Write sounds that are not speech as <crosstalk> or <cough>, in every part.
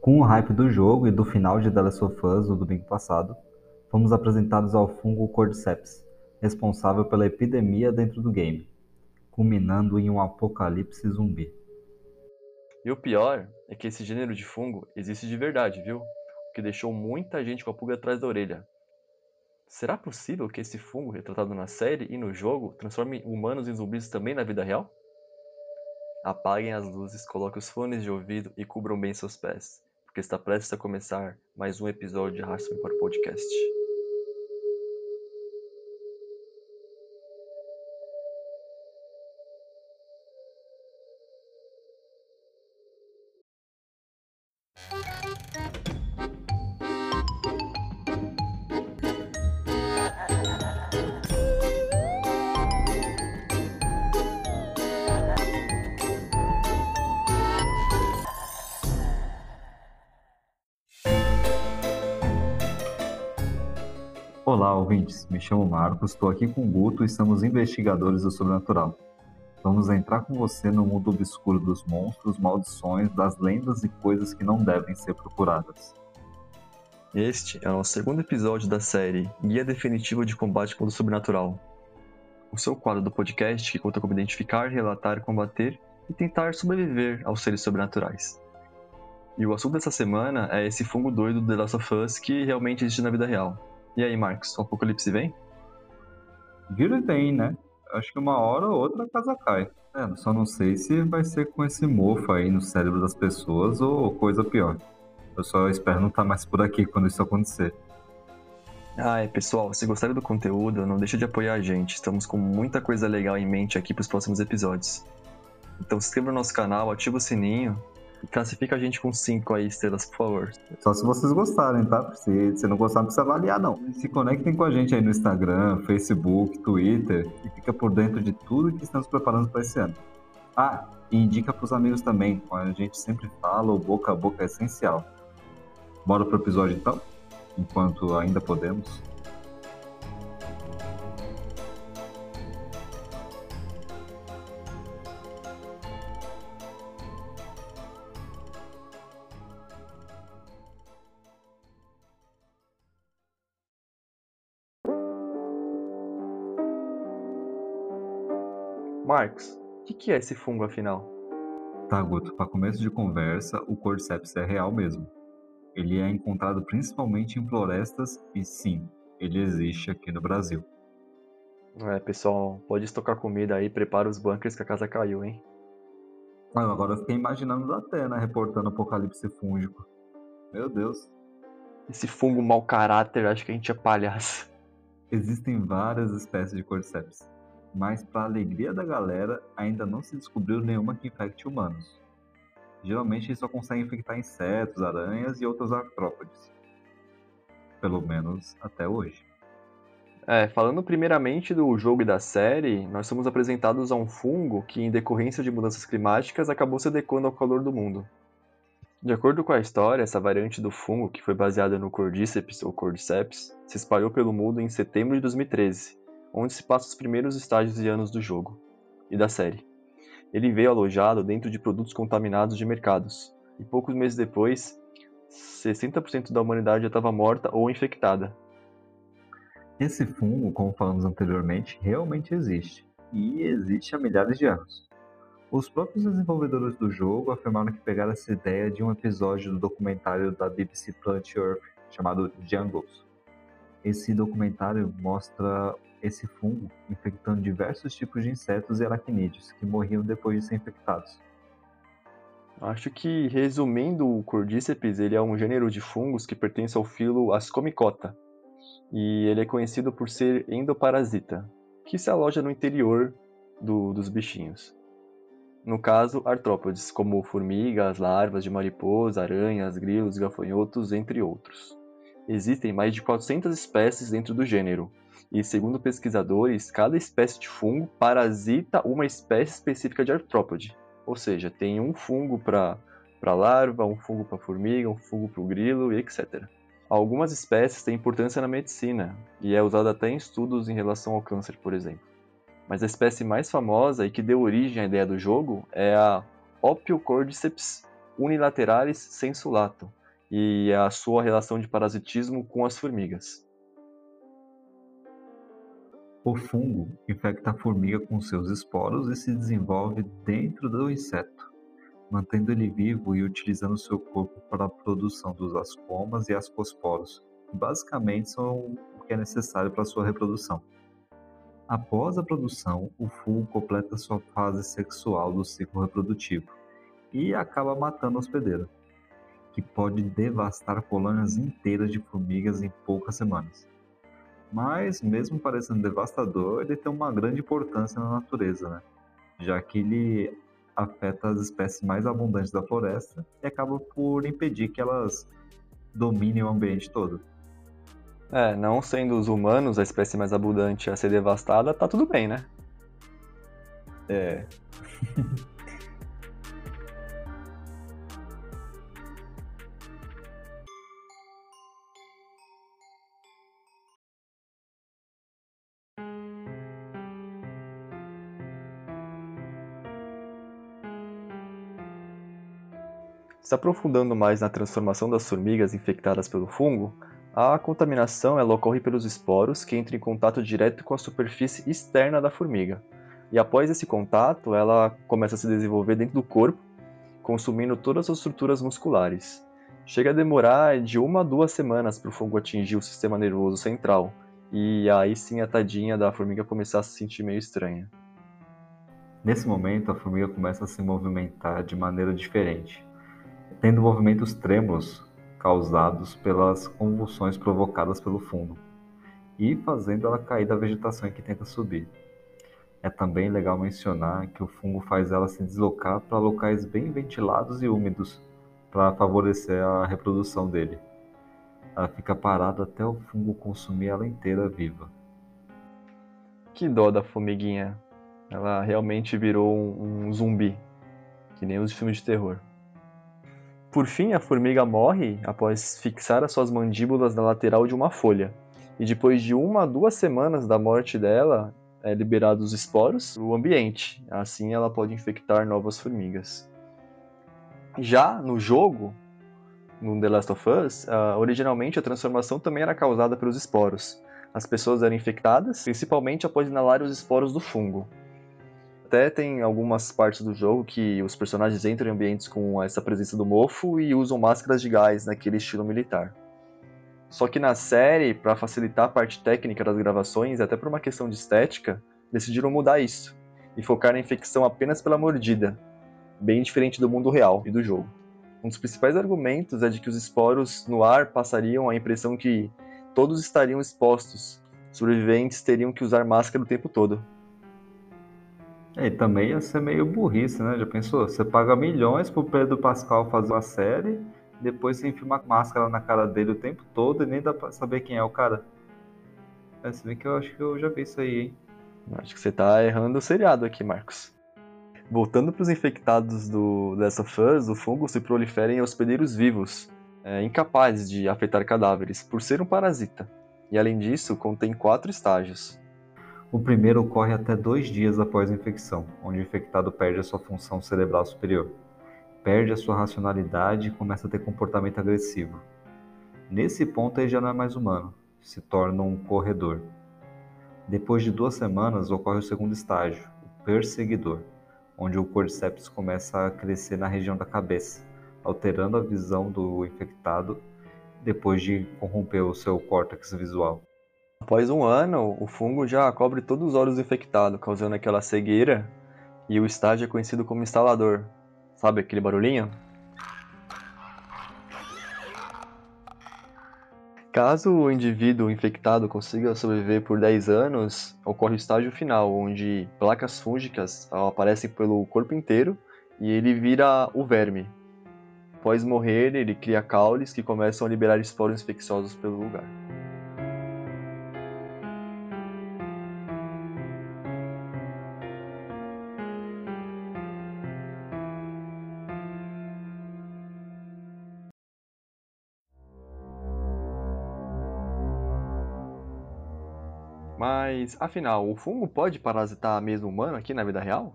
Com o hype do jogo e do final de The Last of Us no domingo passado, fomos apresentados ao fungo Cordyceps, responsável pela epidemia dentro do game, culminando em um apocalipse zumbi. E o pior é que esse gênero de fungo existe de verdade, viu? O que deixou muita gente com a pulga atrás da orelha. Será possível que esse fungo retratado na série e no jogo transforme humanos em zumbis também na vida real? Apaguem as luzes, coloquem os fones de ouvido e cubram bem seus pés, porque está prestes a começar mais um episódio de Arrasta-me para o Podcast. Ouvintes. Me chamo Marcos, estou aqui com o Guto e estamos investigadores do sobrenatural. Vamos entrar com você no mundo obscuro dos monstros, maldições, das lendas e coisas que não devem ser procuradas. Este é o segundo episódio da série Guia Definitivo de Combate contra o Sobrenatural. O seu quadro do podcast que conta como identificar, relatar, combater e tentar sobreviver aos seres sobrenaturais. E o assunto dessa semana é esse fungo doido do The Last of Us que realmente existe na vida real. E aí, Marcos, o apocalipse vem? Vira e vem, né? Acho que uma hora ou outra a casa cai. É, só não sei se vai ser com esse mofo aí no cérebro das pessoas ou coisa pior. Eu só espero não estar mais por aqui quando isso acontecer. Ah, é, pessoal, se gostarem do conteúdo, não deixe de apoiar a gente. Estamos com muita coisa legal em mente aqui para os próximos episódios. Então se inscreva no nosso canal, ativa o sininho Classifica a gente com 5 aí estrelas, por favor. Só se vocês gostarem, tá? Se, se não gostar, não precisa avaliar, não. Se conectem com a gente aí no Instagram, Facebook, Twitter e fica por dentro de tudo que estamos preparando para esse ano. Ah, e indica pros amigos também, como a gente sempre fala, o boca a boca é essencial. Bora pro episódio então? Enquanto ainda podemos. Marcos, o que, que é esse fungo afinal? Tá, Guto, para começo de conversa, o Cordyceps é real mesmo. Ele é encontrado principalmente em florestas e sim, ele existe aqui no Brasil. É, pessoal, pode estocar comida aí, prepara os bunkers que a casa caiu, hein? Ah, agora eu fiquei imaginando da Atena reportando apocalipse fúngico. Meu Deus. Esse fungo mau caráter, acho que a gente é palhaço. Existem várias espécies de Cordyceps mas para alegria da galera, ainda não se descobriu nenhuma que infecte humanos. Geralmente só consegue infectar insetos, aranhas e outros artrópodes. Pelo menos até hoje. É, falando primeiramente do jogo e da série, nós somos apresentados a um fungo que, em decorrência de mudanças climáticas, acabou se adequando ao calor do mundo. De acordo com a história, essa variante do fungo, que foi baseada no Cordyceps ou Cordyceps, se espalhou pelo mundo em setembro de 2013 onde se passa os primeiros estágios e anos do jogo e da série. Ele veio alojado dentro de produtos contaminados de mercados, e poucos meses depois, 60% da humanidade já estava morta ou infectada. Esse fungo, como falamos anteriormente, realmente existe, e existe há milhares de anos. Os próprios desenvolvedores do jogo afirmaram que pegaram essa ideia de um episódio do documentário da BBC Planet Earth chamado Jungles. Esse documentário mostra esse fungo infectando diversos tipos de insetos e aracnídeos que morriam depois de ser infectados. Acho que, resumindo, o Cordyceps ele é um gênero de fungos que pertence ao filo Ascomicota, e ele é conhecido por ser endoparasita, que se aloja no interior do, dos bichinhos. No caso, artrópodes, como formigas, larvas de mariposa, aranhas, grilos, gafanhotos, entre outros. Existem mais de 400 espécies dentro do gênero, e segundo pesquisadores, cada espécie de fungo parasita uma espécie específica de artrópode. Ou seja, tem um fungo para larva, um fungo para formiga, um fungo para o grilo e etc. Algumas espécies têm importância na medicina e é usada até em estudos em relação ao câncer, por exemplo. Mas a espécie mais famosa e que deu origem à ideia do jogo é a Opiocordyceps unilateralis sensulato e a sua relação de parasitismo com as formigas. O fungo infecta a formiga com seus esporos e se desenvolve dentro do inseto, mantendo ele vivo e utilizando seu corpo para a produção dos ascomas e ascosporos, que basicamente são o que é necessário para sua reprodução. Após a produção, o fungo completa sua fase sexual do ciclo reprodutivo e acaba matando a hospedeira, que pode devastar colônias inteiras de formigas em poucas semanas. Mas, mesmo parecendo devastador, ele tem uma grande importância na natureza, né? já que ele afeta as espécies mais abundantes da floresta e acaba por impedir que elas dominem o ambiente todo. É, não sendo os humanos a espécie mais abundante a ser devastada, tá tudo bem, né? É. <laughs> Se aprofundando mais na transformação das formigas infectadas pelo fungo, a contaminação ela ocorre pelos esporos que entram em contato direto com a superfície externa da formiga. E após esse contato, ela começa a se desenvolver dentro do corpo, consumindo todas as estruturas musculares. Chega a demorar de uma a duas semanas para o fungo atingir o sistema nervoso central, e aí sim a tadinha da formiga começar a se sentir meio estranha. Nesse momento, a formiga começa a se movimentar de maneira diferente tendo movimentos trêmulos causados pelas convulsões provocadas pelo fungo e fazendo ela cair da vegetação em que tenta subir. É também legal mencionar que o fungo faz ela se deslocar para locais bem ventilados e úmidos para favorecer a reprodução dele. Ela fica parada até o fungo consumir ela inteira viva. Que dó da formiguinha. Ela realmente virou um, um zumbi, que nem os filmes de terror. Por fim, a formiga morre após fixar as suas mandíbulas na lateral de uma folha. E depois de uma a duas semanas da morte dela, é liberado os esporos no ambiente. Assim ela pode infectar novas formigas. Já no jogo, no The Last of Us, uh, originalmente a transformação também era causada pelos esporos. As pessoas eram infectadas, principalmente após inalar os esporos do fungo. Até tem algumas partes do jogo que os personagens entram em ambientes com essa presença do mofo e usam máscaras de gás naquele estilo militar. Só que na série, para facilitar a parte técnica das gravações e até por uma questão de estética, decidiram mudar isso e focar na infecção apenas pela mordida, bem diferente do mundo real e do jogo. Um dos principais argumentos é de que os esporos no ar passariam a impressão que todos estariam expostos, sobreviventes teriam que usar máscara o tempo todo. É, e também ia ser meio burrice, né? Já pensou? Você paga milhões pro Pedro Pascal fazer uma série, depois você enfia uma máscara na cara dele o tempo todo e nem dá pra saber quem é o cara. É, se bem que eu acho que eu já vi isso aí, hein? Acho que você tá errando o seriado aqui, Marcos. Voltando para os infectados do of Us, o fungo se prolifera em hospedeiros vivos, é, incapazes de afetar cadáveres, por ser um parasita. E além disso, contém quatro estágios. O primeiro ocorre até dois dias após a infecção, onde o infectado perde a sua função cerebral superior, perde a sua racionalidade e começa a ter comportamento agressivo. Nesse ponto, ele já não é mais humano, se torna um corredor. Depois de duas semanas, ocorre o segundo estágio, o perseguidor, onde o cordyceps começa a crescer na região da cabeça, alterando a visão do infectado depois de corromper o seu córtex visual. Após um ano, o fungo já cobre todos os olhos do infectado, causando aquela cegueira, e o estágio é conhecido como instalador. Sabe aquele barulhinho? Caso o indivíduo infectado consiga sobreviver por 10 anos, ocorre o estágio final, onde placas fúngicas aparecem pelo corpo inteiro e ele vira o verme. Após morrer, ele cria caules que começam a liberar esporos infecciosos pelo lugar. Mas, afinal, o fungo pode parasitar mesmo humano aqui na vida real?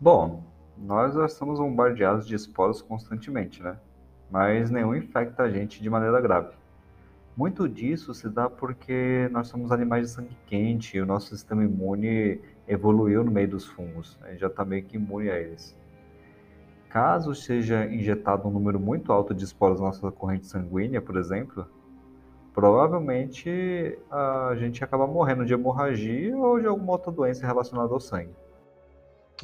Bom, Nós já somos bombardeados de esporos constantemente, né? Mas nenhum infecta a gente de maneira grave. Muito disso se dá porque nós somos animais de sangue quente e o nosso sistema imune evoluiu no meio dos fungos. A gente já está meio que imune a eles. Caso seja injetado um número muito alto de esporos na nossa corrente sanguínea, por exemplo, provavelmente a gente acaba morrendo de hemorragia ou de alguma outra doença relacionada ao sangue.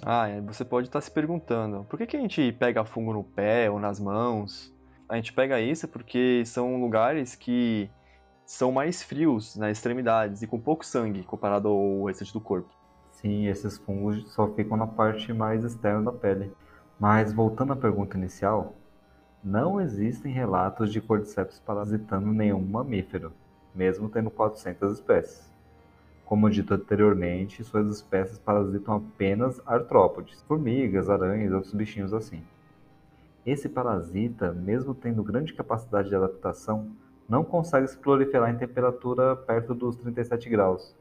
Ah, é, você pode estar se perguntando, por que, que a gente pega fungo no pé ou nas mãos? A gente pega isso porque são lugares que são mais frios nas extremidades e com pouco sangue comparado ao restante do corpo. Sim, esses fungos só ficam na parte mais externa da pele. Mas voltando à pergunta inicial, não existem relatos de cordyceps parasitando nenhum mamífero, mesmo tendo 400 espécies. Como dito anteriormente, suas espécies parasitam apenas artrópodes, formigas, aranhas e outros bichinhos assim. Esse parasita, mesmo tendo grande capacidade de adaptação, não consegue se proliferar em temperatura perto dos 37 graus,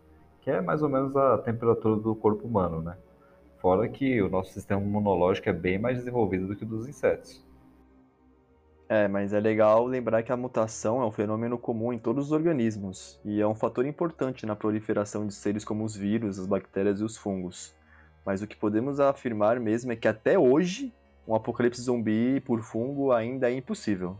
que é mais ou menos a temperatura do corpo humano, né? Fora que o nosso sistema imunológico é bem mais desenvolvido do que o dos insetos. É, mas é legal lembrar que a mutação é um fenômeno comum em todos os organismos e é um fator importante na proliferação de seres como os vírus, as bactérias e os fungos. Mas o que podemos afirmar mesmo é que até hoje um apocalipse zumbi por fungo ainda é impossível.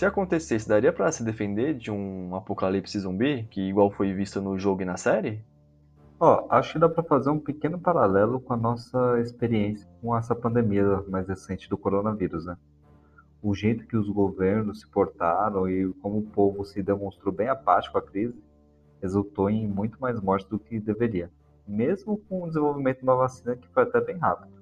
Se acontecesse, daria para se defender de um apocalipse zumbi, que igual foi visto no jogo e na série? Ó, acho que dá para fazer um pequeno paralelo com a nossa experiência com essa pandemia mais recente do coronavírus, né? O jeito que os governos se portaram e como o povo se demonstrou bem apático à crise resultou em muito mais mortes do que deveria, mesmo com o desenvolvimento de uma vacina que foi até bem rápido.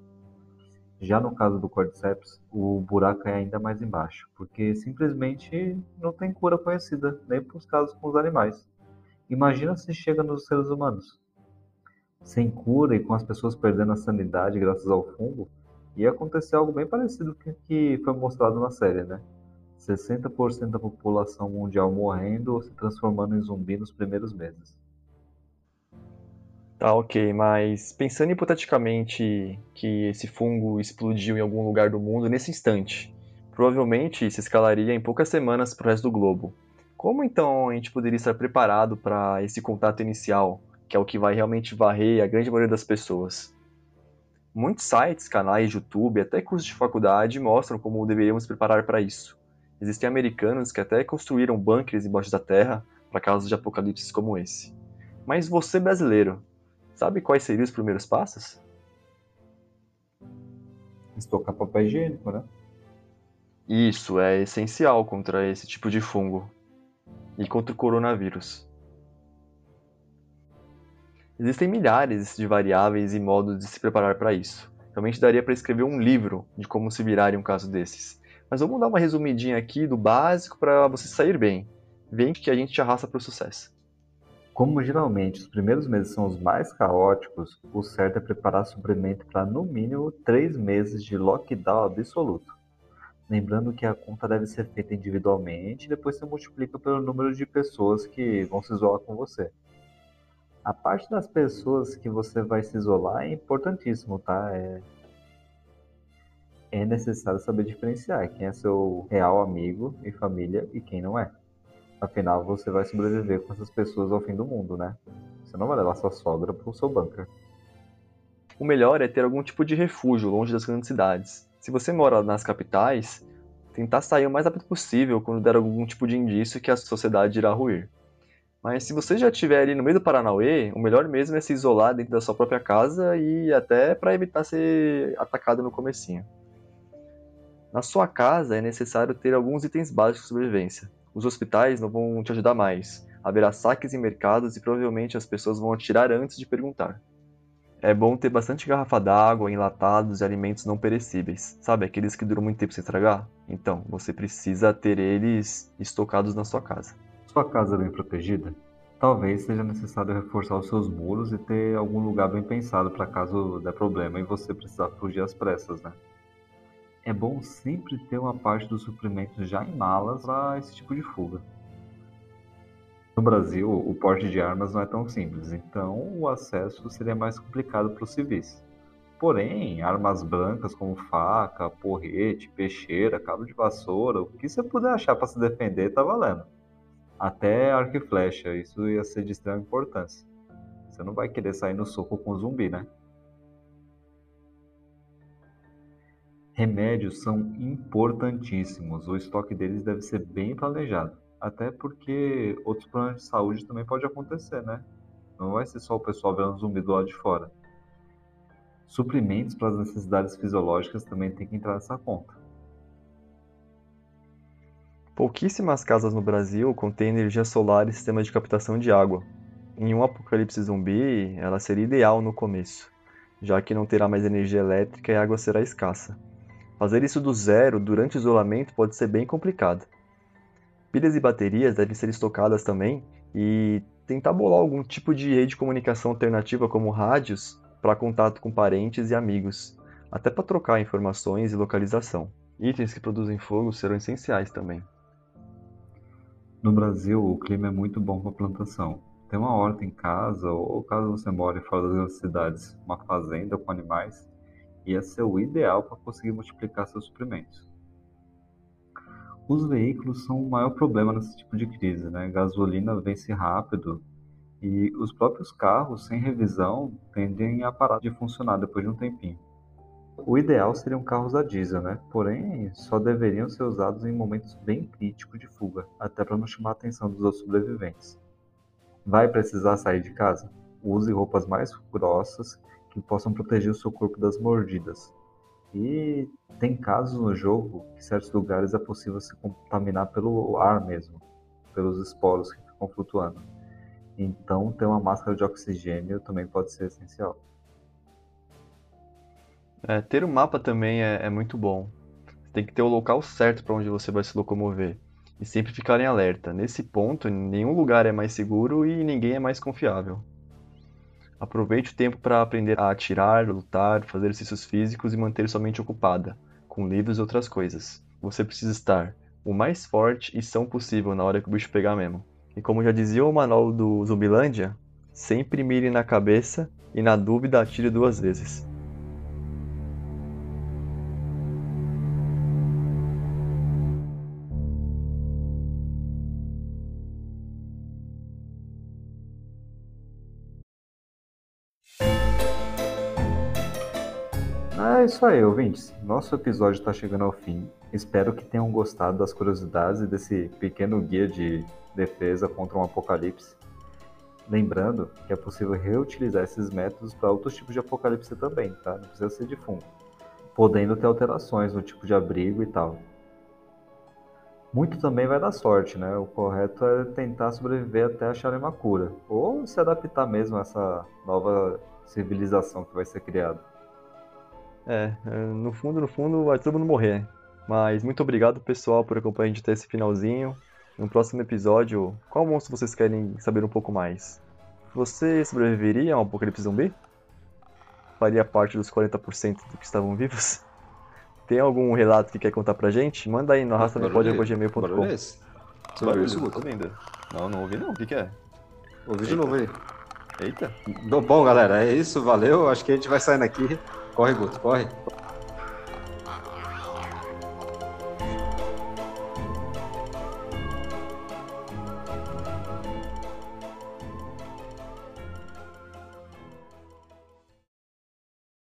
Já no caso do Cordyceps, o buraco é ainda mais embaixo, porque simplesmente não tem cura conhecida, nem para os casos com os animais. Imagina se chega nos seres humanos. Sem cura e com as pessoas perdendo a sanidade graças ao fungo, ia acontecer algo bem parecido com o que foi mostrado na série, né? 60% da população mundial morrendo ou se transformando em zumbi nos primeiros meses. Tá, ok, mas pensando hipoteticamente que esse fungo explodiu em algum lugar do mundo nesse instante, provavelmente se escalaria em poucas semanas para o resto do globo. Como então a gente poderia estar preparado para esse contato inicial, que é o que vai realmente varrer a grande maioria das pessoas? Muitos sites, canais YouTube, até cursos de faculdade mostram como deveríamos preparar para isso. Existem americanos que até construíram bunkers embaixo da terra para casos de apocalipses como esse. Mas você brasileiro, Sabe quais seriam os primeiros passos? Estocar papel higiênico, né? Isso é essencial contra esse tipo de fungo e contra o coronavírus. Existem milhares de variáveis e modos de se preparar para isso. Realmente daria para escrever um livro de como se virar em um caso desses. Mas vamos dar uma resumidinha aqui do básico para você sair bem. Vem que a gente te arrasta para o sucesso. Como geralmente os primeiros meses são os mais caóticos, o certo é preparar suprimento para no mínimo três meses de lockdown absoluto. Lembrando que a conta deve ser feita individualmente e depois se multiplica pelo número de pessoas que vão se isolar com você. A parte das pessoas que você vai se isolar é importantíssimo, tá? É, é necessário saber diferenciar quem é seu real amigo e família e quem não é. Afinal, você vai sobreviver com essas pessoas ao fim do mundo, né? Você não vai levar sua sogra pro seu bunker. O melhor é ter algum tipo de refúgio longe das grandes cidades. Se você mora nas capitais, tentar sair o mais rápido possível quando der algum tipo de indício que a sociedade irá ruir. Mas se você já estiver ali no meio do Paranauê, o melhor mesmo é se isolar dentro da sua própria casa e até para evitar ser atacado no comecinho. Na sua casa é necessário ter alguns itens básicos de sobrevivência, os hospitais não vão te ajudar mais. Haverá saques em mercados e provavelmente as pessoas vão atirar antes de perguntar. É bom ter bastante garrafa d'água, enlatados e alimentos não perecíveis. Sabe, aqueles que duram muito tempo sem estragar? Então, você precisa ter eles estocados na sua casa. Sua casa é bem protegida? Talvez seja necessário reforçar os seus muros e ter algum lugar bem pensado para caso der problema e você precisar fugir às pressas, né? É bom sempre ter uma parte dos suprimentos já em malas para esse tipo de fuga. No Brasil, o porte de armas não é tão simples, então o acesso seria mais complicado para os civis. Porém, armas brancas como faca, porrete, peixeira, cabo de vassoura, o que você puder achar para se defender tá valendo até arco e flecha. Isso ia ser de extrema importância. Você não vai querer sair no soco com zumbi, né? Remédios são importantíssimos. O estoque deles deve ser bem planejado. Até porque outros problemas de saúde também pode acontecer, né? Não vai ser só o pessoal vendo zumbi do lado de fora. Suprimentos para as necessidades fisiológicas também tem que entrar nessa conta. Pouquíssimas casas no Brasil contêm energia solar e sistema de captação de água. Em um apocalipse zumbi, ela seria ideal no começo, já que não terá mais energia elétrica e a água será escassa. Fazer isso do zero durante o isolamento pode ser bem complicado. Pilhas e baterias devem ser estocadas também e tentar bolar algum tipo de rede de comunicação alternativa como rádios para contato com parentes e amigos, até para trocar informações e localização. Itens que produzem fogo serão essenciais também. No Brasil, o clima é muito bom para plantação. Ter uma horta em casa, ou caso você more fora das grandes cidades, uma fazenda com animais, ia ser o ideal para conseguir multiplicar seus suprimentos. Os veículos são o maior problema nesse tipo de crise, né? Gasolina vence rápido e os próprios carros, sem revisão, tendem a parar de funcionar depois de um tempinho. O ideal seriam carros a diesel, né? Porém, só deveriam ser usados em momentos bem críticos de fuga, até para não chamar a atenção dos outros sobreviventes. Vai precisar sair de casa? Use roupas mais grossas que possam proteger o seu corpo das mordidas. E tem casos no jogo que em certos lugares é possível se contaminar pelo ar mesmo, pelos esporos que ficam flutuando. Então, ter uma máscara de oxigênio também pode ser essencial. É, ter o um mapa também é, é, muito bom. Você tem que ter o local certo para onde você vai se locomover. E sempre ficar em alerta. Nesse ponto, nenhum lugar é mais seguro e ninguém é mais confiável. Aproveite o tempo para aprender a atirar, lutar, fazer exercícios físicos e manter sua mente ocupada, com livros e outras coisas. Você precisa estar o mais forte e são possível na hora que o bicho pegar mesmo. E como já dizia o manual do Zumbilândia, sempre mire na cabeça e na dúvida atire duas vezes. Isso aí, ouvintes. Nosso episódio está chegando ao fim. Espero que tenham gostado das curiosidades desse pequeno guia de defesa contra um apocalipse. Lembrando que é possível reutilizar esses métodos para outros tipos de apocalipse também, tá? Não precisa ser de fungo. Podendo ter alterações no tipo de abrigo e tal. Muito também vai dar sorte, né? O correto é tentar sobreviver até acharem uma cura. Ou se adaptar mesmo a essa nova civilização que vai ser criada. É, é, no fundo, no fundo, vai todo mundo morrer. Mas muito obrigado, pessoal, por acompanhar a gente até esse finalzinho. No próximo episódio, qual monstro vocês querem saber um pouco mais? Você sobreviveria a um apocalipse zumbi? Faria parte dos 40% do que estavam vivos? <laughs> Tem algum relato que quer contar pra gente? Manda aí no arrasta-me-pode.gmail.com Você ouviu isso, Guto? ouvindo. Não, não ouvi não. O que, que é? Ouvi de novo aí. Eita. Bom, galera, é isso. Valeu. Acho que a gente vai saindo aqui. Corre, Guto, corre.